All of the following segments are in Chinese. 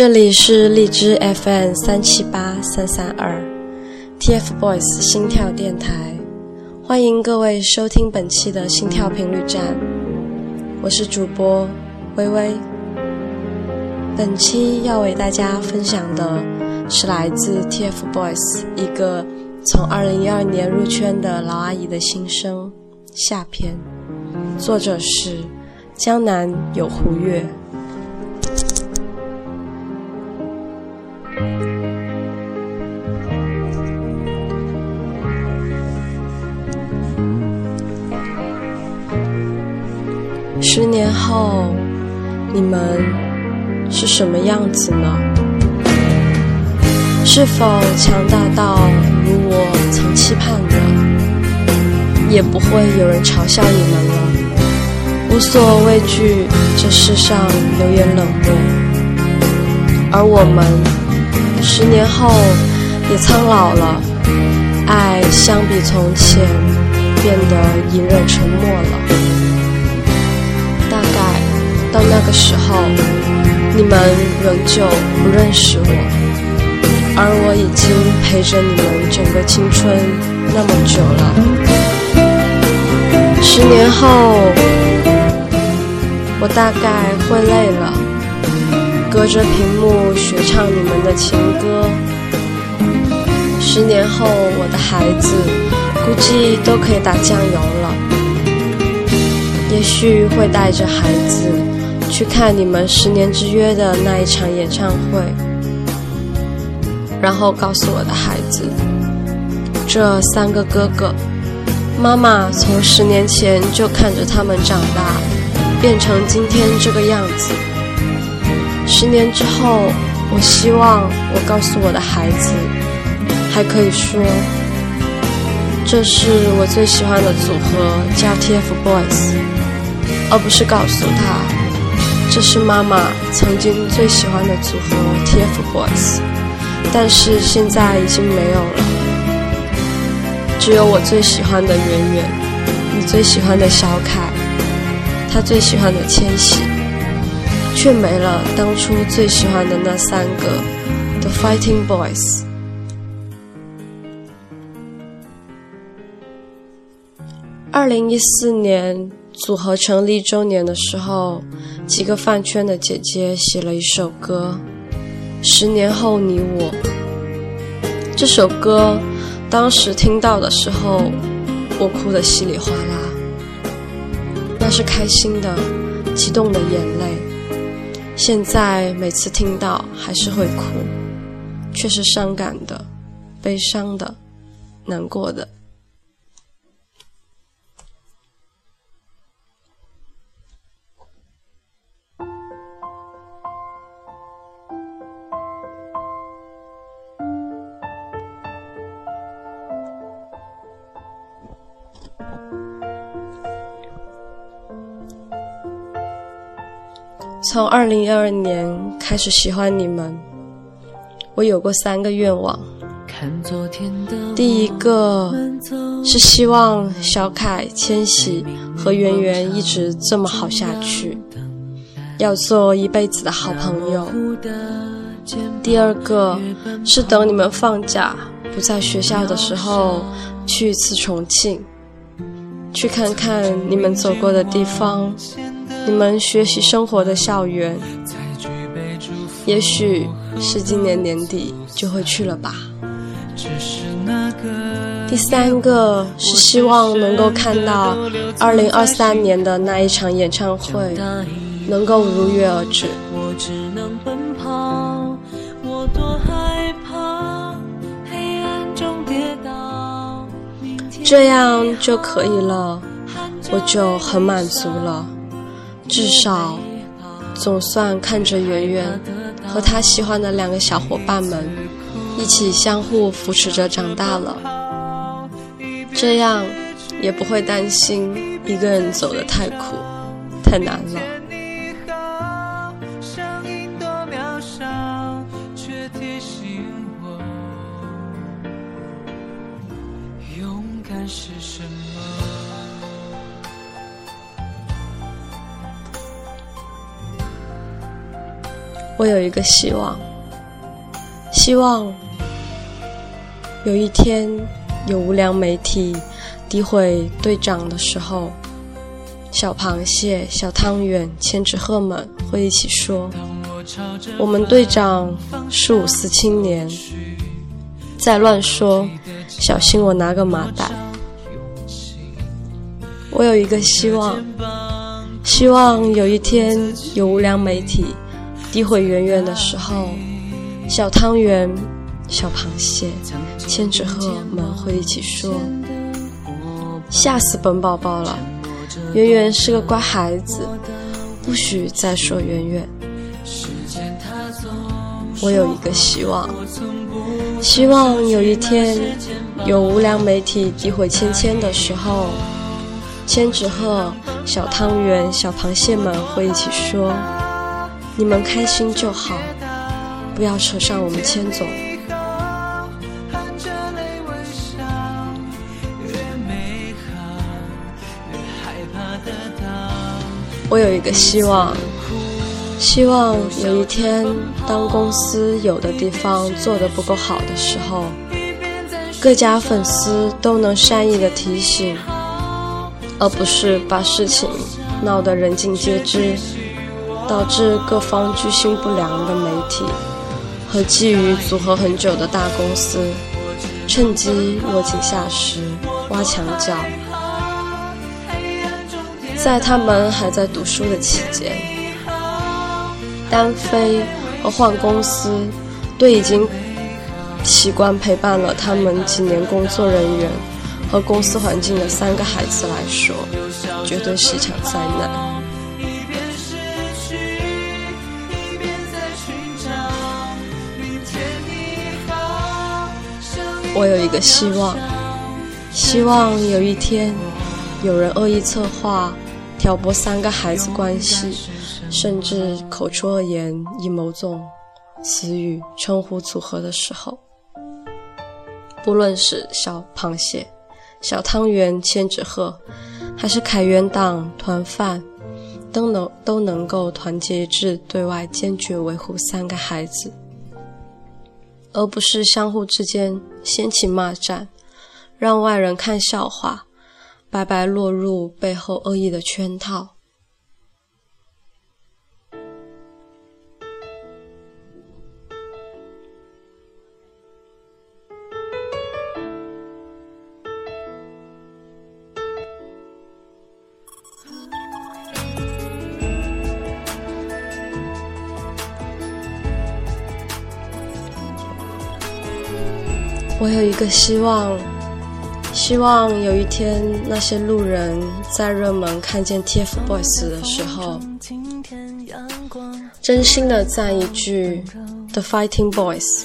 这里是荔枝 FM 三七八三三二，TFBOYS 心跳电台，欢迎各位收听本期的心跳频率站，我是主播微微。本期要为大家分享的是来自 TFBOYS 一个从二零一二年入圈的老阿姨的心声下篇，作者是江南有湖月。后，你们是什么样子呢？是否强大到如我曾期盼的？也不会有人嘲笑你们了，无所畏惧这世上流言冷漠。而我们十年后也苍老了，爱相比从前变得隐忍沉默了。到那个时候，你们仍旧不认识我，而我已经陪着你们整个青春那么久了。十年后，我大概会累了，隔着屏幕学唱你们的情歌。十年后，我的孩子估计都可以打酱油了，也许会带着孩子。去看你们十年之约的那一场演唱会，然后告诉我的孩子，这三个哥哥，妈妈从十年前就看着他们长大，变成今天这个样子。十年之后，我希望我告诉我的孩子，还可以说，这是我最喜欢的组合，叫 TFBOYS，而不是告诉他。这是妈妈曾经最喜欢的组合 TFBOYS，但是现在已经没有了。只有我最喜欢的圆圆，你最喜欢的小凯，他最喜欢的千玺，却没了当初最喜欢的那三个 The Fighting Boys。二零一四年。组合成立周年的时候，几个饭圈的姐姐写了一首歌《十年后你我》。这首歌当时听到的时候，我哭得稀里哗啦，那是开心的、激动的眼泪。现在每次听到还是会哭，却是伤感的、悲伤的、难过的。从二零一二年开始喜欢你们，我有过三个愿望。第一个是希望小凯、千玺和圆圆一直这么好下去，要做一辈子的好朋友。第二个是等你们放假不在学校的时候，去一次重庆，去看看你们走过的地方。你们学习生活的校园，也许是今年年底就会去了吧。第三个是希望能够看到二零二三年的那一场演唱会能够如约而至，这样就可以了，我就很满足了。至少，总算看着圆圆和他喜欢的两个小伙伴们一起相互扶持着长大了，这样也不会担心一个人走得太苦、太难了。有一个希望，希望有一天有无良媒体诋毁队长的时候，小螃蟹、小汤圆、千纸鹤们会一起说：“我们队长是五四青年。”再乱说，小心我拿个麻袋。我有一个希望，希望有一天有无良媒体。诋毁圆圆的时候，小汤圆、小螃蟹、千纸鹤们会一起说：“吓死本宝宝了！圆圆是个乖孩子，不许再说圆圆。”我有一个希望，希望有一天有无良媒体诋毁芊芊的时候，千纸鹤、小汤圆、小螃蟹们会一起说。你们开心就好，不要扯上我们千总。我有一个希望，希望有一天，当公司有的地方做得不够好的时候，各家粉丝都能善意的提醒，而不是把事情闹得人尽皆知。导致各方居心不良的媒体和觊觎组合很久的大公司，趁机落井下石、挖墙脚。在他们还在读书的期间，单飞和换公司，对已经习惯陪伴了他们几年工作人员和公司环境的三个孩子来说，绝对是一场灾难。我有一个希望，希望有一天，有人恶意策划、挑拨三个孩子关系，甚至口出恶言，以某种词语称呼组合的时候，不论是小螃蟹、小汤圆、千纸鹤，还是凯源党团饭，都能都能够团结一致，对外坚决维护三个孩子。而不是相互之间掀起骂战，让外人看笑话，白白落入背后恶意的圈套。一个希望，希望有一天那些路人在热门看见 TFBOYS 的时候，真心的赞一句 The Fighting Boys。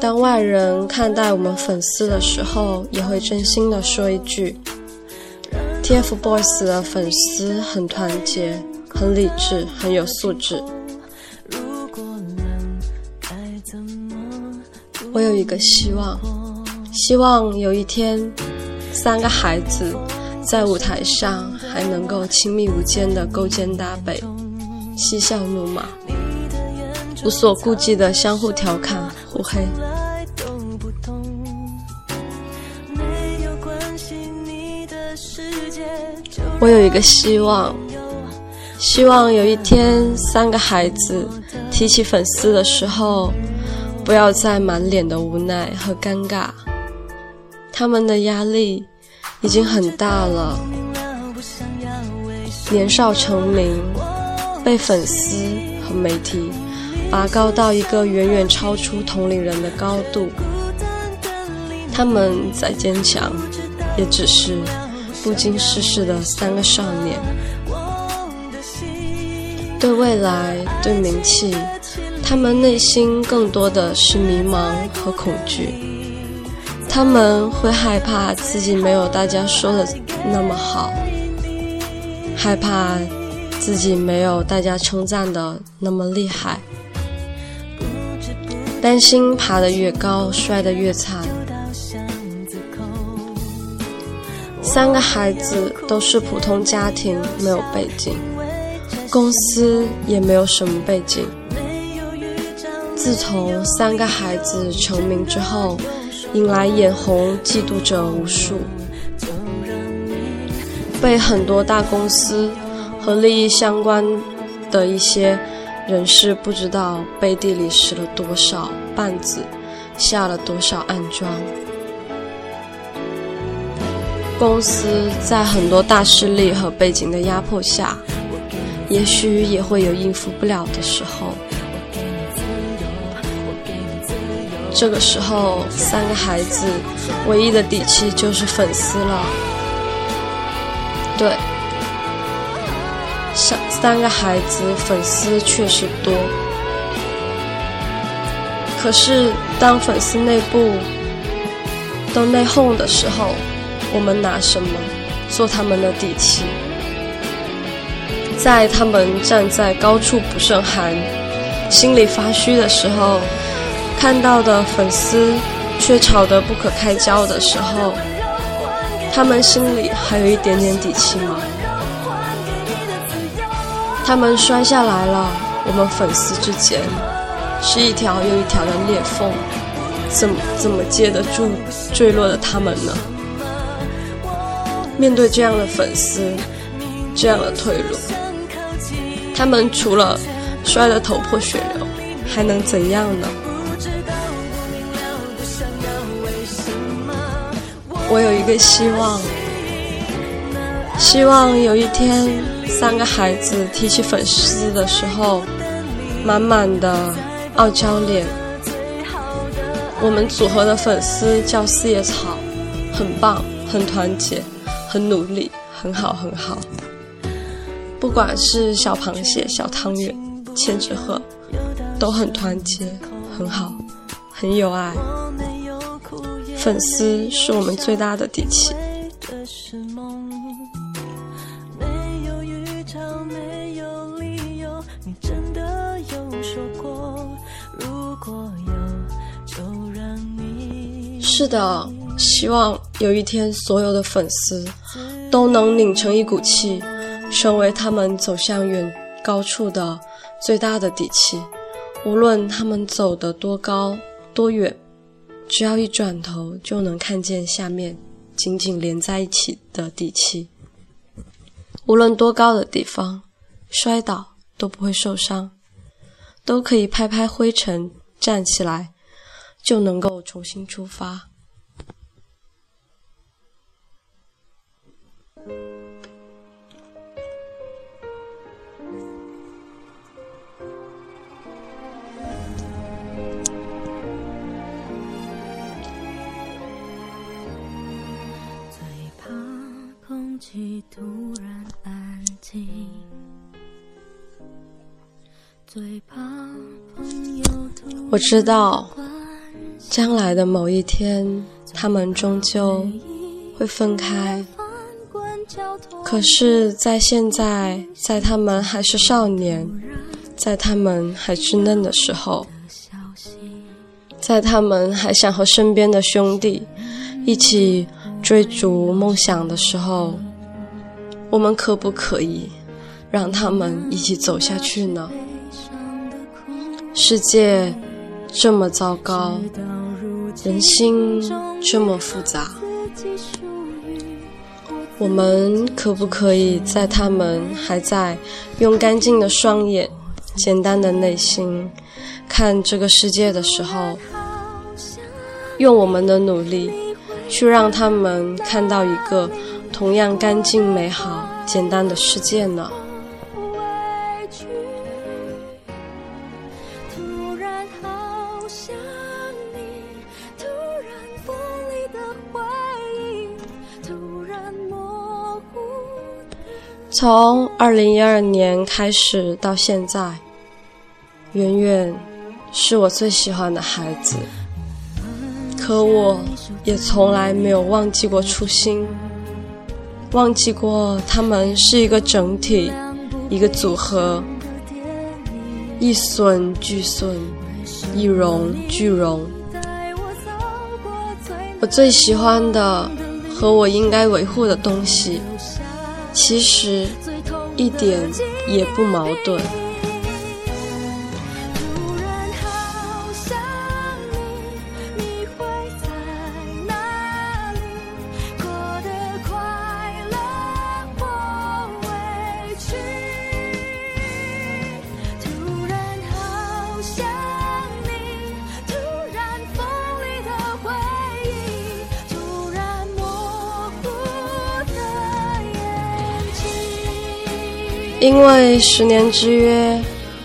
当外人看待我们粉丝的时候，也会真心的说一句 TFBOYS 的粉丝很团结、很理智、很有素质。我有一个希望，希望有一天，三个孩子在舞台上还能够亲密无间的勾肩搭背，嬉笑怒骂，无所顾忌的相互调侃互黑。我有一个希望，希望有一天，三个孩子提起粉丝的时候。不要再满脸的无奈和尴尬，他们的压力已经很大了。年少成名，被粉丝和媒体拔高到一个远远超出同龄人的高度，他们再坚强，也只是不经世事的三个少年，对未来，对名气。他们内心更多的是迷茫和恐惧，他们会害怕自己没有大家说的那么好，害怕自己没有大家称赞的那么厉害，担心爬得越高摔得越惨。三个孩子都是普通家庭，没有背景，公司也没有什么背景。自从三个孩子成名之后，引来眼红嫉妒者无数，被很多大公司和利益相关的一些人士不知道背地里使了多少绊子，下了多少暗桩。公司在很多大势力和背景的压迫下，也许也会有应付不了的时候。这个时候，三个孩子唯一的底气就是粉丝了。对，三三个孩子粉丝确实多，可是当粉丝内部都内讧的时候，我们拿什么做他们的底气？在他们站在高处不胜寒、心里发虚的时候。看到的粉丝却吵得不可开交的时候，他们心里还有一点点底气吗？他们摔下来了，我们粉丝之间是一条又一条的裂缝，怎么怎么接得住坠落的他们呢？面对这样的粉丝，这样的退路，他们除了摔得头破血流，还能怎样呢？我有一个希望，希望有一天，三个孩子提起粉丝的时候，满满的傲娇脸。我们组合的粉丝叫四叶草，很棒，很团结，很努力，很好，很好。不管是小螃蟹、小汤圆、千纸鹤，都很团结，很好，很有爱。粉丝是我们最大的底气。是的，希望有一天所有的粉丝都能拧成一股气，成为他们走向远高处的最大的底气。无论他们走得多高多远。只要一转头，就能看见下面紧紧连在一起的底气。无论多高的地方，摔倒都不会受伤，都可以拍拍灰尘，站起来，就能够重新出发。突然安静，最怕朋友我知道，将来的某一天，他们终究会分开。可是，在现在，在他们还是少年，在他们还稚嫩的时候，在他们还想和身边的兄弟一起追逐梦想的时候。我们可不可以让他们一起走下去呢？世界这么糟糕，人心这么复杂，我们可不可以在他们还在用干净的双眼、简单的内心看这个世界的时候，用我们的努力去让他们看到一个？同样干净、美好、简单的世界呢？从二零一二年开始到现在，圆圆是我最喜欢的孩子，可我也从来没有忘记过初心。忘记过，他们是一个整体，一个组合，一损俱损，一荣俱荣。我最喜欢的和我应该维护的东西，其实一点也不矛盾。因为十年之约，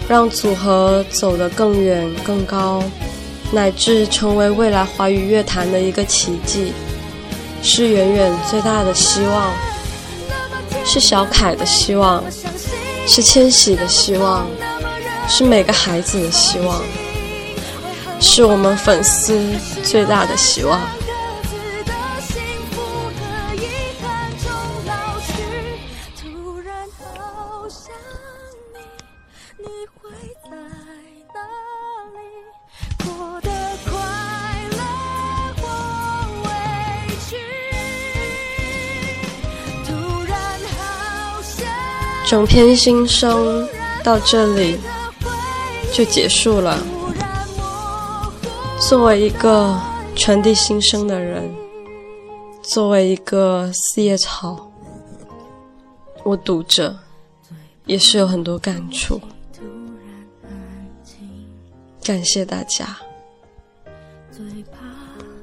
让组合走得更远更高，乃至成为未来华语乐坛的一个奇迹，是远远最大的希望，是小凯的希望，是千玺的希望，是每个孩子的希望，是我们粉丝最大的希望。整篇心声到这里就结束了。作为一个传递心声的人，作为一个四叶草，我读着也是有很多感触。感谢大家。